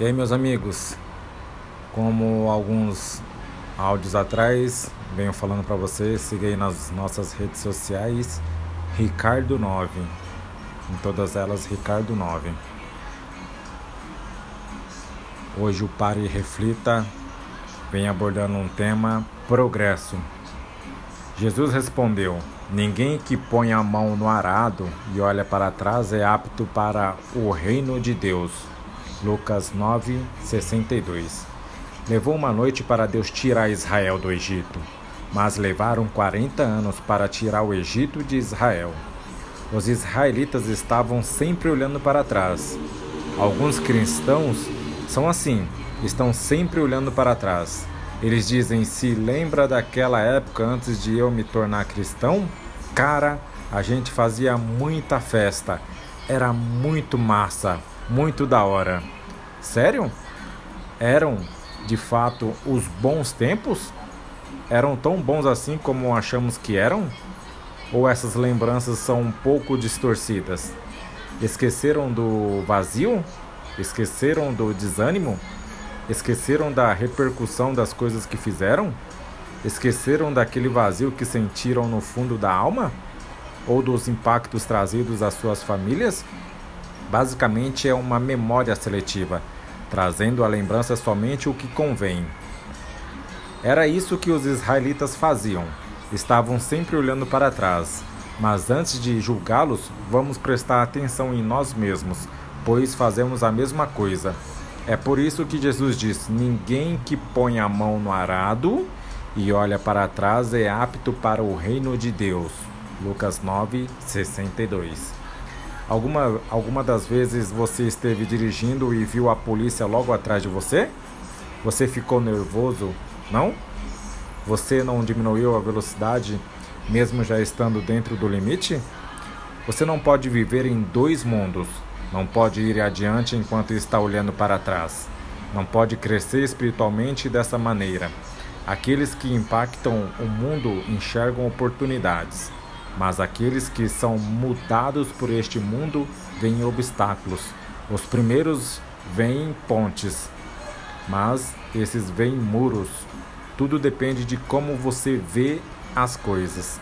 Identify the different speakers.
Speaker 1: E aí, meus amigos, como alguns áudios atrás, venho falando para vocês, siga aí nas nossas redes sociais, Ricardo9, em todas elas, Ricardo9. Hoje o Pare e Reflita vem abordando um tema progresso. Jesus respondeu: Ninguém que põe a mão no arado e olha para trás é apto para o reino de Deus. Lucas 9, 62. Levou uma noite para Deus tirar Israel do Egito, mas levaram 40 anos para tirar o Egito de Israel. Os israelitas estavam sempre olhando para trás. Alguns cristãos são assim, estão sempre olhando para trás. Eles dizem: se lembra daquela época antes de eu me tornar cristão? Cara, a gente fazia muita festa, era muito massa muito da hora. Sério? Eram de fato os bons tempos? Eram tão bons assim como achamos que eram? Ou essas lembranças são um pouco distorcidas? Esqueceram do vazio? Esqueceram do desânimo? Esqueceram da repercussão das coisas que fizeram? Esqueceram daquele vazio que sentiram no fundo da alma? Ou dos impactos trazidos às suas famílias? Basicamente é uma memória seletiva, trazendo à lembrança somente o que convém. Era isso que os israelitas faziam. Estavam sempre olhando para trás. Mas antes de julgá-los, vamos prestar atenção em nós mesmos, pois fazemos a mesma coisa. É por isso que Jesus diz: Ninguém que põe a mão no arado e olha para trás é apto para o reino de Deus. Lucas 9, 62. Alguma, alguma das vezes você esteve dirigindo e viu a polícia logo atrás de você? Você ficou nervoso? Não? Você não diminuiu a velocidade mesmo já estando dentro do limite? Você não pode viver em dois mundos. Não pode ir adiante enquanto está olhando para trás. Não pode crescer espiritualmente dessa maneira. Aqueles que impactam o mundo enxergam oportunidades mas aqueles que são mudados por este mundo veem obstáculos. Os primeiros veem pontes, mas esses veem muros. Tudo depende de como você vê as coisas.